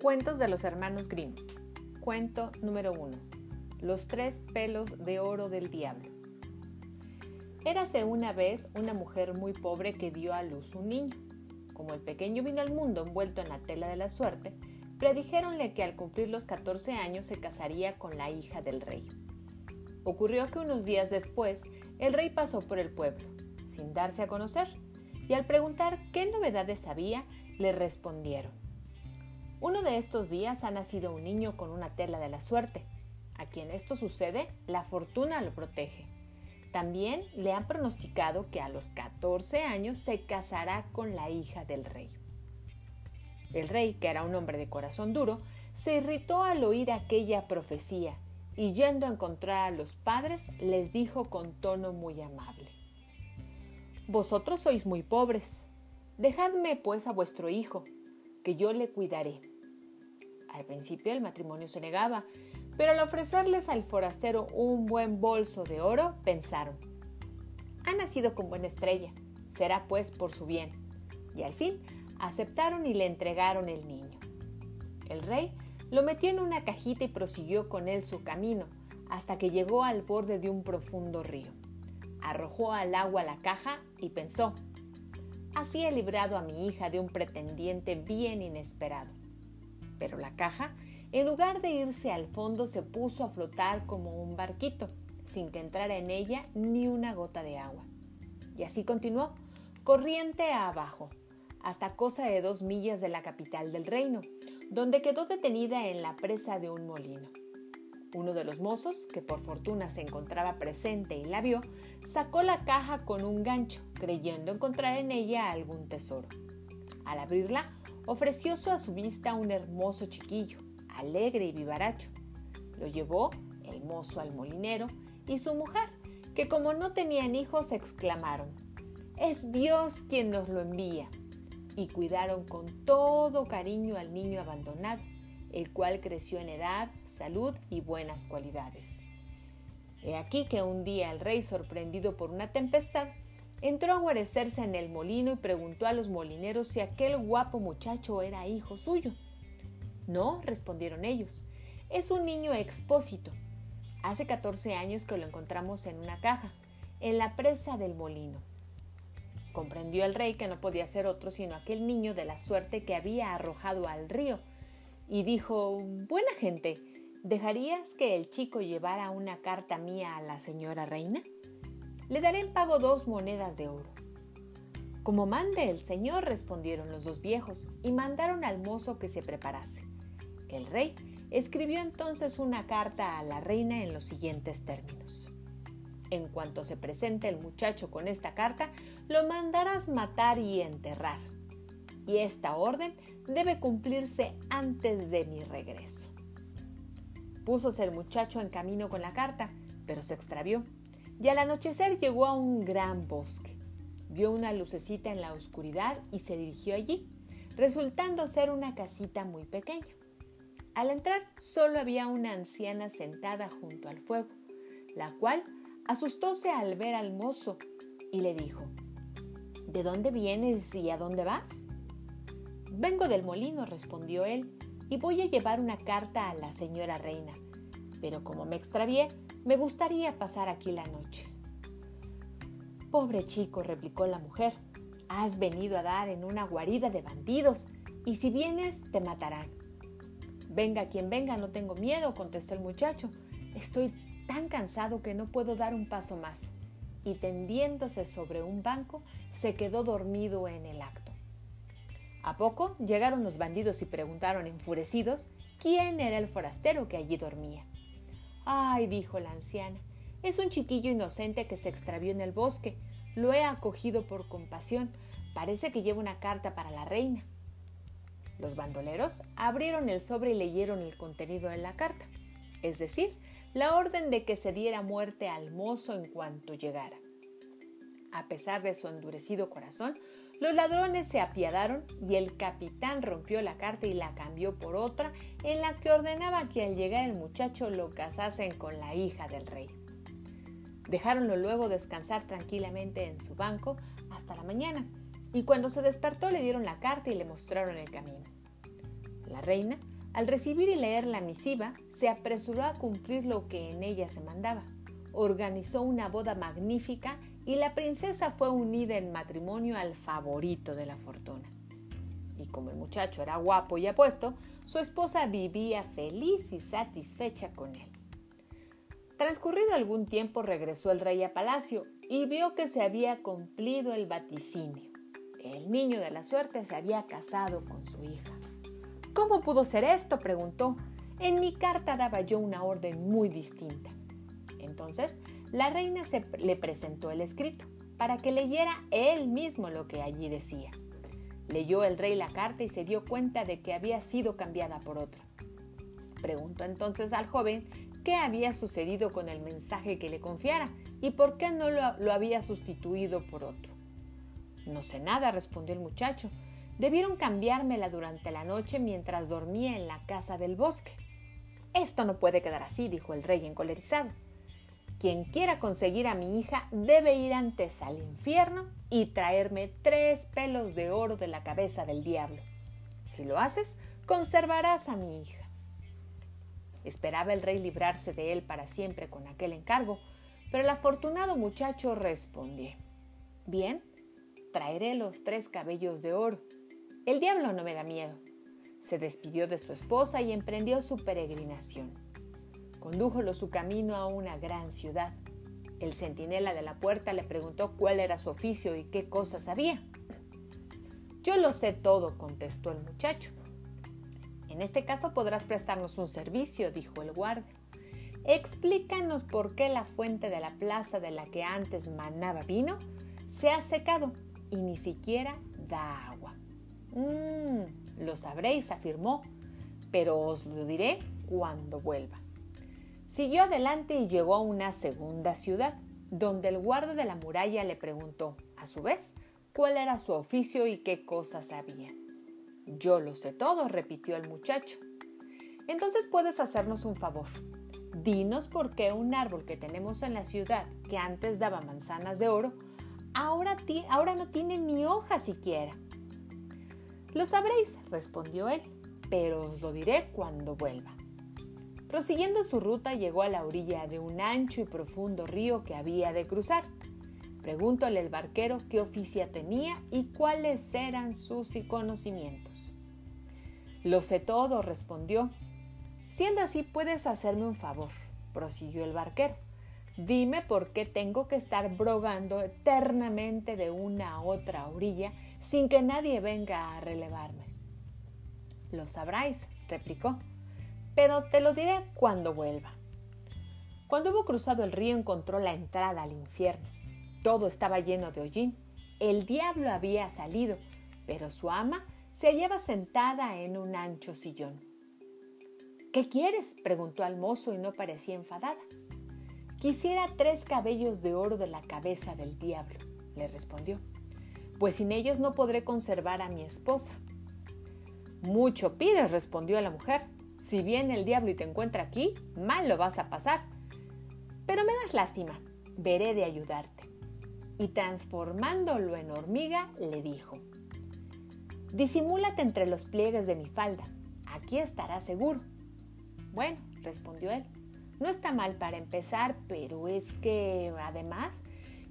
Cuentos de los hermanos Grimm. Cuento número 1. Los tres pelos de oro del diablo. Érase una vez una mujer muy pobre que dio a luz un niño. Como el pequeño vino al mundo envuelto en la tela de la suerte, predijéronle que al cumplir los 14 años se casaría con la hija del rey. Ocurrió que unos días después el rey pasó por el pueblo, sin darse a conocer, y al preguntar qué novedades había, le respondieron uno de estos días ha nacido un niño con una tela de la suerte. A quien esto sucede, la fortuna lo protege. También le han pronosticado que a los 14 años se casará con la hija del rey. El rey, que era un hombre de corazón duro, se irritó al oír aquella profecía y yendo a encontrar a los padres les dijo con tono muy amable, Vosotros sois muy pobres, dejadme pues a vuestro hijo, que yo le cuidaré. Al principio el matrimonio se negaba, pero al ofrecerles al forastero un buen bolso de oro, pensaron, ha nacido con buena estrella, será pues por su bien. Y al fin aceptaron y le entregaron el niño. El rey lo metió en una cajita y prosiguió con él su camino, hasta que llegó al borde de un profundo río. Arrojó al agua la caja y pensó, así he librado a mi hija de un pretendiente bien inesperado. Pero la caja, en lugar de irse al fondo, se puso a flotar como un barquito, sin que entrara en ella ni una gota de agua. Y así continuó, corriente abajo, hasta cosa de dos millas de la capital del reino, donde quedó detenida en la presa de un molino. Uno de los mozos, que por fortuna se encontraba presente y la vio, sacó la caja con un gancho, creyendo encontrar en ella algún tesoro. Al abrirla, ofreció a su vista un hermoso chiquillo, alegre y vivaracho. Lo llevó el mozo al molinero y su mujer, que como no tenían hijos, exclamaron, Es Dios quien nos lo envía. Y cuidaron con todo cariño al niño abandonado, el cual creció en edad, salud y buenas cualidades. He aquí que un día el rey, sorprendido por una tempestad, Entró a guarecerse en el molino y preguntó a los molineros si aquel guapo muchacho era hijo suyo. No, respondieron ellos. Es un niño expósito. Hace 14 años que lo encontramos en una caja, en la presa del molino. Comprendió el rey que no podía ser otro sino aquel niño de la suerte que había arrojado al río, y dijo Buena gente, ¿dejarías que el chico llevara una carta mía a la señora reina? Le daré en pago dos monedas de oro. Como mande el señor, respondieron los dos viejos, y mandaron al mozo que se preparase. El rey escribió entonces una carta a la reina en los siguientes términos. En cuanto se presente el muchacho con esta carta, lo mandarás matar y enterrar. Y esta orden debe cumplirse antes de mi regreso. Púsose el muchacho en camino con la carta, pero se extravió y al anochecer llegó a un gran bosque. Vio una lucecita en la oscuridad y se dirigió allí, resultando ser una casita muy pequeña. Al entrar solo había una anciana sentada junto al fuego, la cual asustóse al ver al mozo y le dijo, ¿De dónde vienes y a dónde vas? Vengo del molino, respondió él, y voy a llevar una carta a la señora reina. Pero como me extravié, me gustaría pasar aquí la noche. Pobre chico, replicó la mujer, has venido a dar en una guarida de bandidos, y si vienes te matarán. Venga quien venga, no tengo miedo, contestó el muchacho. Estoy tan cansado que no puedo dar un paso más. Y tendiéndose sobre un banco, se quedó dormido en el acto. A poco llegaron los bandidos y preguntaron enfurecidos quién era el forastero que allí dormía. Ay, dijo la anciana, es un chiquillo inocente que se extravió en el bosque. Lo he acogido por compasión. Parece que lleva una carta para la reina. Los bandoleros abrieron el sobre y leyeron el contenido de la carta, es decir, la orden de que se diera muerte al mozo en cuanto llegara. A pesar de su endurecido corazón, los ladrones se apiadaron y el capitán rompió la carta y la cambió por otra en la que ordenaba que al llegar el muchacho lo casasen con la hija del rey. Dejáronlo luego descansar tranquilamente en su banco hasta la mañana y cuando se despertó le dieron la carta y le mostraron el camino. La reina Al recibir y leer la misiva, se apresuró a cumplir lo que en ella se mandaba. Organizó una boda magnífica y la princesa fue unida en matrimonio al favorito de la fortuna. Y como el muchacho era guapo y apuesto, su esposa vivía feliz y satisfecha con él. Transcurrido algún tiempo regresó el rey a palacio y vio que se había cumplido el vaticinio. El niño de la suerte se había casado con su hija. ¿Cómo pudo ser esto? preguntó. En mi carta daba yo una orden muy distinta. Entonces, la reina se le presentó el escrito para que leyera él mismo lo que allí decía. Leyó el rey la carta y se dio cuenta de que había sido cambiada por otra. Preguntó entonces al joven qué había sucedido con el mensaje que le confiara y por qué no lo, lo había sustituido por otro. No sé nada, respondió el muchacho. Debieron cambiármela durante la noche mientras dormía en la casa del bosque. Esto no puede quedar así, dijo el rey encolerizado. Quien quiera conseguir a mi hija debe ir antes al infierno y traerme tres pelos de oro de la cabeza del diablo. Si lo haces, conservarás a mi hija. Esperaba el rey librarse de él para siempre con aquel encargo, pero el afortunado muchacho respondió, Bien, traeré los tres cabellos de oro el diablo no me da miedo. Se despidió de su esposa y emprendió su peregrinación. Condújolo su camino a una gran ciudad. El centinela de la puerta le preguntó cuál era su oficio y qué cosas sabía. Yo lo sé todo, contestó el muchacho. En este caso podrás prestarnos un servicio, dijo el guardia. Explícanos por qué la fuente de la plaza de la que antes manaba vino se ha secado y ni siquiera da agua. Mmm, lo sabréis, afirmó, pero os lo diré cuando vuelva. Siguió adelante y llegó a una segunda ciudad, donde el guardia de la muralla le preguntó, a su vez, cuál era su oficio y qué cosas sabía. Yo lo sé todo, repitió el muchacho. Entonces puedes hacernos un favor. Dinos por qué un árbol que tenemos en la ciudad, que antes daba manzanas de oro, ahora, ahora no tiene ni hoja siquiera. Lo sabréis, respondió él, pero os lo diré cuando vuelva. Prosiguiendo su ruta llegó a la orilla de un ancho y profundo río que había de cruzar. Pregúntole al barquero qué oficio tenía y cuáles eran sus conocimientos. Lo sé todo, respondió. Siendo así, puedes hacerme un favor, prosiguió el barquero. Dime por qué tengo que estar brogando eternamente de una a otra orilla sin que nadie venga a relevarme. Lo sabráis, replicó, pero te lo diré cuando vuelva. Cuando hubo cruzado el río encontró la entrada al infierno. Todo estaba lleno de hollín. El diablo había salido, pero su ama se hallaba sentada en un ancho sillón. ¿Qué quieres? preguntó al mozo y no parecía enfadada. Quisiera tres cabellos de oro de la cabeza del diablo, le respondió pues sin ellos no podré conservar a mi esposa. Mucho pides, respondió la mujer. Si viene el diablo y te encuentra aquí, mal lo vas a pasar. Pero me das lástima, veré de ayudarte. Y transformándolo en hormiga, le dijo, Disimúlate entre los pliegues de mi falda, aquí estarás seguro. Bueno, respondió él, no está mal para empezar, pero es que, además,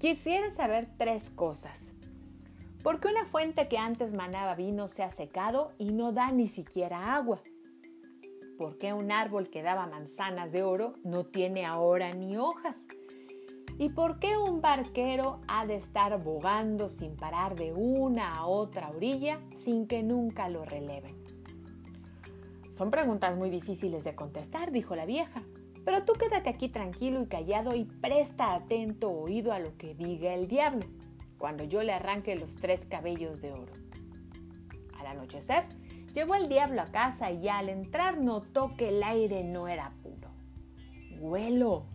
quisiera saber tres cosas. ¿Por qué una fuente que antes manaba vino se ha secado y no da ni siquiera agua? ¿Por qué un árbol que daba manzanas de oro no tiene ahora ni hojas? ¿Y por qué un barquero ha de estar bogando sin parar de una a otra orilla sin que nunca lo releven? Son preguntas muy difíciles de contestar, dijo la vieja, pero tú quédate aquí tranquilo y callado y presta atento oído a lo que diga el diablo cuando yo le arranque los tres cabellos de oro. Al anochecer, llegó el diablo a casa y al entrar notó que el aire no era puro. Huelo,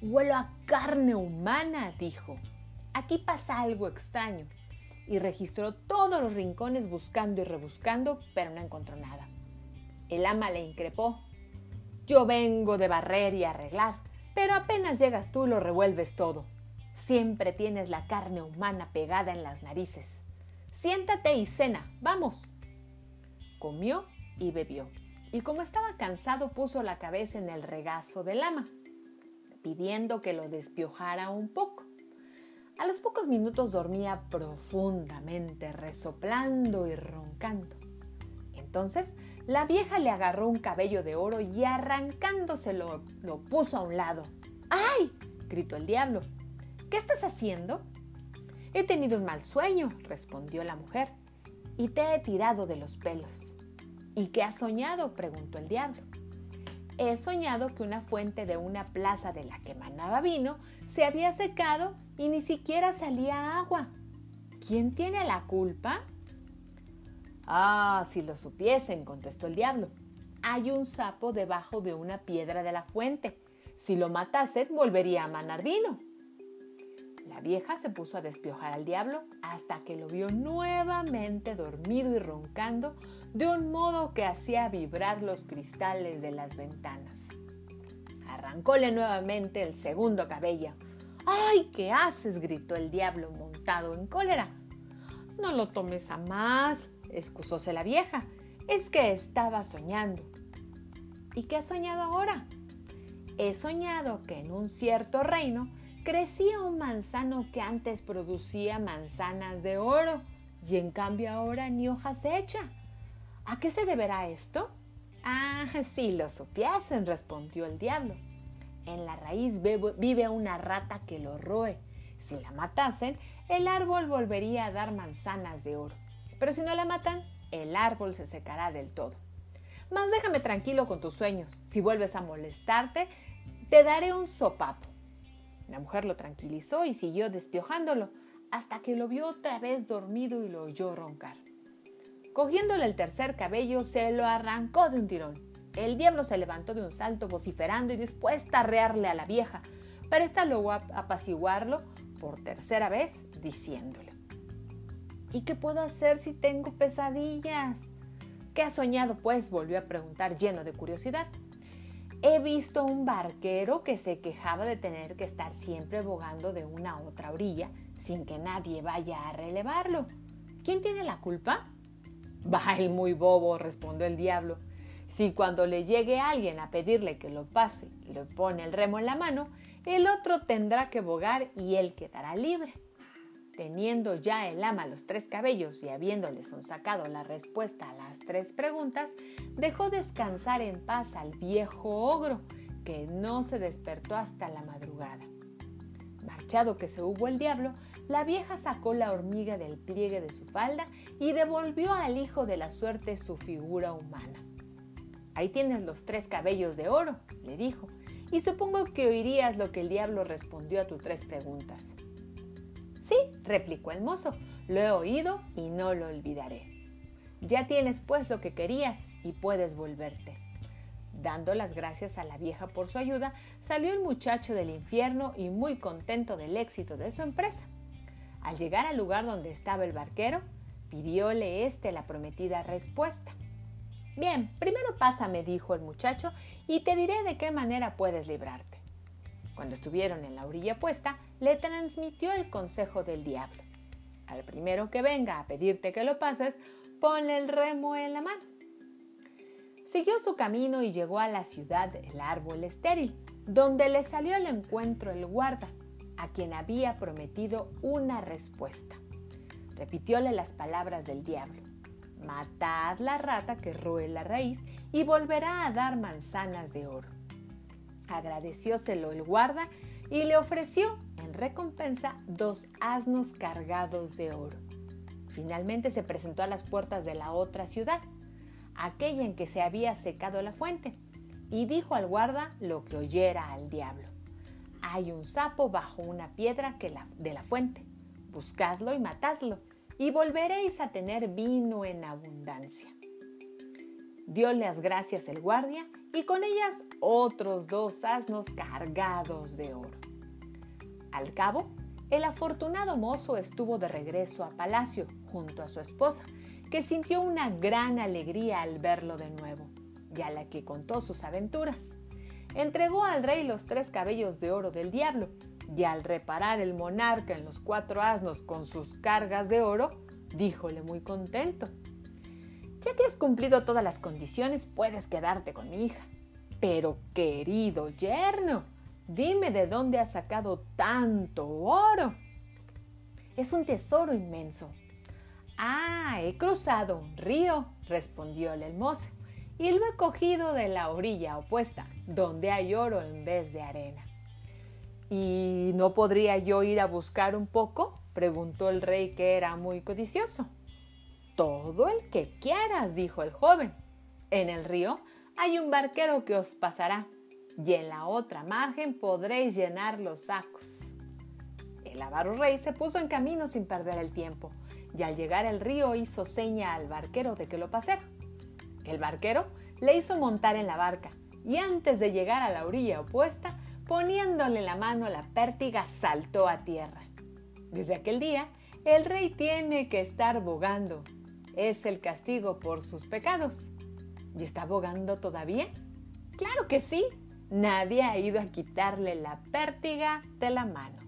huelo a carne humana, dijo. Aquí pasa algo extraño. Y registró todos los rincones buscando y rebuscando, pero no encontró nada. El ama le increpó. Yo vengo de barrer y arreglar, pero apenas llegas tú lo revuelves todo. Siempre tienes la carne humana pegada en las narices. Siéntate y cena, vamos. Comió y bebió, y como estaba cansado puso la cabeza en el regazo del ama, pidiendo que lo despiojara un poco. A los pocos minutos dormía profundamente, resoplando y roncando. Entonces la vieja le agarró un cabello de oro y arrancándoselo lo puso a un lado. ¡Ay! gritó el diablo. ¿Qué estás haciendo? He tenido un mal sueño, respondió la mujer, y te he tirado de los pelos. ¿Y qué has soñado? preguntó el diablo. He soñado que una fuente de una plaza de la que manaba vino se había secado y ni siquiera salía agua. ¿Quién tiene la culpa? Ah, si lo supiesen, contestó el diablo. Hay un sapo debajo de una piedra de la fuente. Si lo matasen, volvería a manar vino. La vieja se puso a despiojar al diablo hasta que lo vio nuevamente dormido y roncando de un modo que hacía vibrar los cristales de las ventanas. Arrancóle nuevamente el segundo cabello. ¡Ay, qué haces! gritó el diablo montado en cólera. No lo tomes a más, excusóse la vieja. Es que estaba soñando. ¿Y qué has soñado ahora? He soñado que en un cierto reino crecía un manzano que antes producía manzanas de oro y en cambio ahora ni hojas echa. ¿A qué se deberá esto? Ah, si lo supiesen, respondió el diablo. En la raíz vive una rata que lo roe. Si la matasen, el árbol volvería a dar manzanas de oro. Pero si no la matan, el árbol se secará del todo. Mas déjame tranquilo con tus sueños. Si vuelves a molestarte, te daré un sopapo. La mujer lo tranquilizó y siguió despiojándolo hasta que lo vio otra vez dormido y lo oyó roncar. Cogiéndole el tercer cabello, se lo arrancó de un tirón. El diablo se levantó de un salto vociferando y dispuesta a rearle a la vieja, pero ésta logró apaciguarlo por tercera vez, diciéndole: ¿Y qué puedo hacer si tengo pesadillas? ¿Qué has soñado, pues? volvió a preguntar lleno de curiosidad. He visto un barquero que se quejaba de tener que estar siempre bogando de una a otra orilla sin que nadie vaya a relevarlo. ¿Quién tiene la culpa? Va el muy bobo, respondió el diablo. Si cuando le llegue alguien a pedirle que lo pase le pone el remo en la mano, el otro tendrá que bogar y él quedará libre. Teniendo ya el ama los tres cabellos y habiéndoles sacado la respuesta a las tres preguntas, dejó descansar en paz al viejo ogro, que no se despertó hasta la madrugada. Marchado que se hubo el diablo, la vieja sacó la hormiga del pliegue de su falda y devolvió al hijo de la suerte su figura humana. Ahí tienes los tres cabellos de oro, le dijo, y supongo que oirías lo que el diablo respondió a tus tres preguntas. Replicó el mozo, lo he oído y no lo olvidaré. Ya tienes pues lo que querías y puedes volverte. Dando las gracias a la vieja por su ayuda, salió el muchacho del infierno y muy contento del éxito de su empresa. Al llegar al lugar donde estaba el barquero, pidióle éste la prometida respuesta. Bien, primero pásame, dijo el muchacho, y te diré de qué manera puedes librarte. Cuando estuvieron en la orilla puesta, le transmitió el consejo del diablo. Al primero que venga a pedirte que lo pases, ponle el remo en la mano. Siguió su camino y llegó a la ciudad del árbol estéril, donde le salió al encuentro el guarda, a quien había prometido una respuesta. Repitióle las palabras del diablo. Matad la rata que roe la raíz y volverá a dar manzanas de oro. Agradecióselo el guarda y le ofreció en recompensa dos asnos cargados de oro. Finalmente se presentó a las puertas de la otra ciudad, aquella en que se había secado la fuente, y dijo al guarda lo que oyera al diablo. Hay un sapo bajo una piedra que de la fuente. Buscadlo y matadlo, y volveréis a tener vino en abundancia. Dio las gracias el guardia y con ellas otros dos asnos cargados de oro. Al cabo, el afortunado mozo estuvo de regreso a palacio junto a su esposa, que sintió una gran alegría al verlo de nuevo, y a la que contó sus aventuras. Entregó al rey los tres cabellos de oro del diablo, y al reparar el monarca en los cuatro asnos con sus cargas de oro, díjole muy contento, Ya que has cumplido todas las condiciones, puedes quedarte con mi hija. Pero, querido yerno, dime de dónde has sacado tanto oro. Es un tesoro inmenso. Ah, he cruzado un río, respondió el mozo, y lo he cogido de la orilla opuesta, donde hay oro en vez de arena. ¿Y no podría yo ir a buscar un poco? preguntó el rey que era muy codicioso. Todo el que quieras, dijo el joven. En el río hay un barquero que os pasará, y en la otra margen podréis llenar los sacos. El avaro rey se puso en camino sin perder el tiempo, y al llegar al río hizo seña al barquero de que lo pasara. El barquero le hizo montar en la barca, y antes de llegar a la orilla opuesta, poniéndole la mano a la pértiga, saltó a tierra. Desde aquel día, el rey tiene que estar bogando. Es el castigo por sus pecados. ¿Y está bogando todavía? Claro que sí. Nadie ha ido a quitarle la pértiga de la mano.